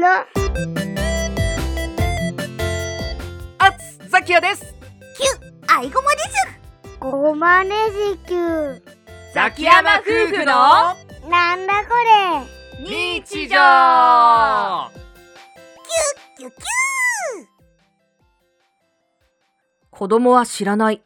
の。あつザキヤです。キュアイゴマです。ごまねじきゅザキヤマ夫婦の。なんだこれ。日常。キュキュ子供は知らない。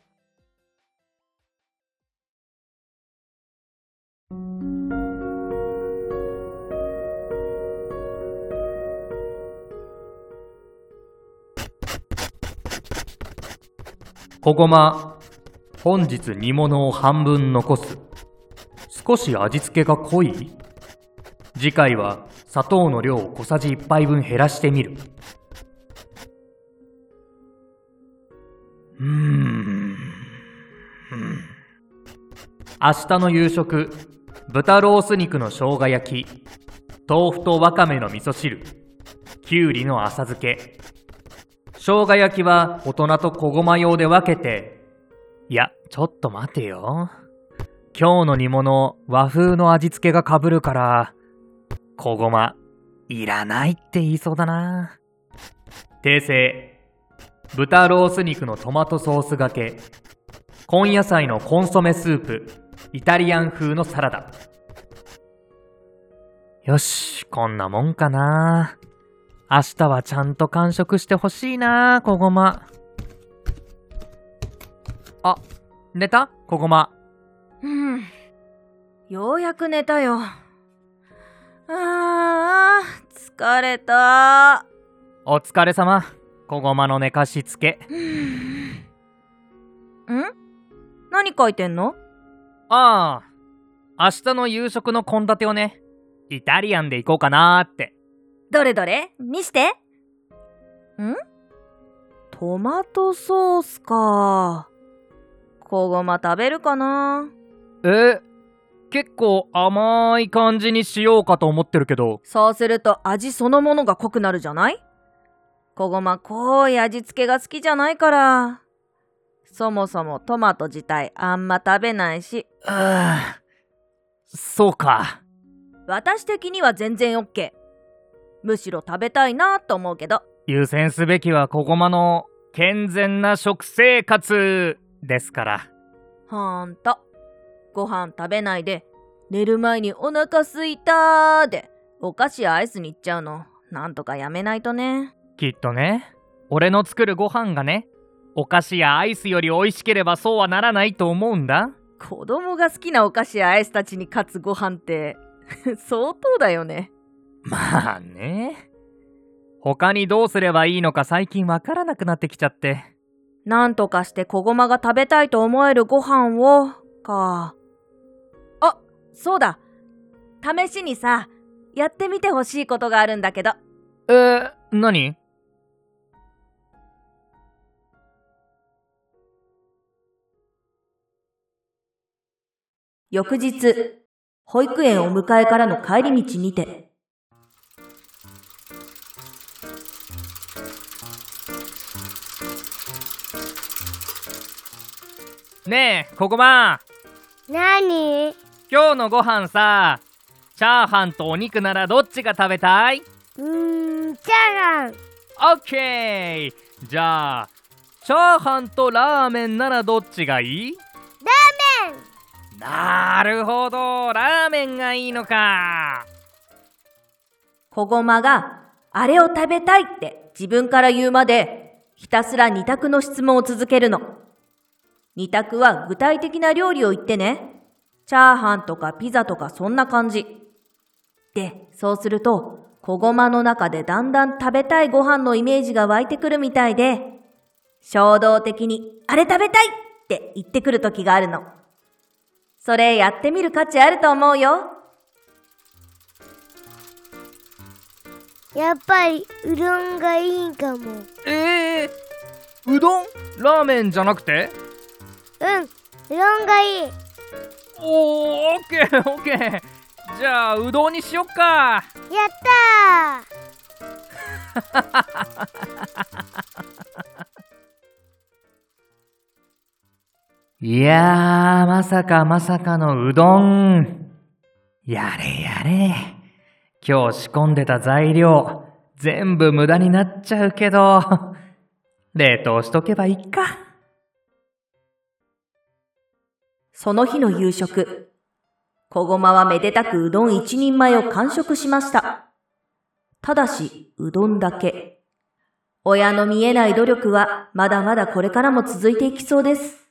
こごま、本日煮物を半分残す。少し味付けが濃い？次回は砂糖の量を小さじ1杯分減らしてみる。うーん。うん明日の夕食、豚ロース肉の生姜焼き、豆腐とわかめの味噌汁、きゅうりの浅漬け、生姜焼きは大人と小駒用で分けて、いや、ちょっと待てよ。今日の煮物、和風の味付けが被るから、小駒、いらないって言いそうだな。訂正。豚ロース肉のトマトソースがけ。根野菜のコンソメスープ。イタリアン風のサラダ。よし、こんなもんかな。明日はちゃんと完食してほしいな、こごま。あ、寝た？こごま。うん。ようやく寝たよ。あー、疲れた。お疲れ様。こごまの寝かしつけ。ん何書いてんの？ああ、明日の夕食の献立をね、イタリアンで行こうかなーって。どれどれ？見して。ん？トマトソースか。小ごま食べるかな？え、結構甘い感じにしようかと思ってるけど、そうすると味そのものが濃くなるじゃない？小ごま濃い味付けが好きじゃないから。そもそもトマト自体あんま食べないし、うーそうか。私的には全然 OK。むしろ食べたいなと思うけど。優先すべきはこごまの健全な食生活ですから。ほんと。ご飯食べないで、寝る前にお腹すいたーで、お菓子やアイスに行っちゃうの、なんとかやめないとね。きっとね、俺の作るご飯がね、お菓子やアイスより美味しければそうはならないと思うんだ。子供が好きなお菓子やアイスたちに勝つご飯って、相当だよね。まあね。他にどうすればいいのか最近わからなくなってきちゃって。なんとかして小ごまが食べたいと思えるご飯を、か。あ、そうだ。試しにさ、やってみてほしいことがあるんだけど。えー、何？翌日、保育園を迎えからの帰り道にて。ねえ、ここま。なに今日のご飯さ、チャーハンとお肉ならどっちが食べたい？うーんチャーハン。オッケー。じゃあ、チャーハンとラーメンならどっちがいい？ラーメン。なるほど、ラーメンがいいのか。小ごまが、あれを食べたいって自分から言うまで、ひたすら二択の質問を続けるの。二択は具体的な料理を言ってね。チャーハンとかピザとかそんな感じ。で、そうすると、小ごまの中でだんだん食べたいご飯のイメージが湧いてくるみたいで、衝動的に、あれ食べたいって言ってくる時があるの。それやってみる価値あると思うよ。やっぱりうどんがいいかもえー、うどん？ラーメンじゃなくて？うんうどんがいいおー、オッケー、オッケー。じゃあ、うどんにしよっか。やった いやー、まさかまさかのうどん。やれやれ。今日仕込んでた材料、全部無駄になっちゃうけど、冷凍しとけばいいか。その日の夕食、小駒はめでたくうどん一人前を完食しました。ただし、うどんだけ。親の見えない努力はまだまだこれからも続いていきそうです。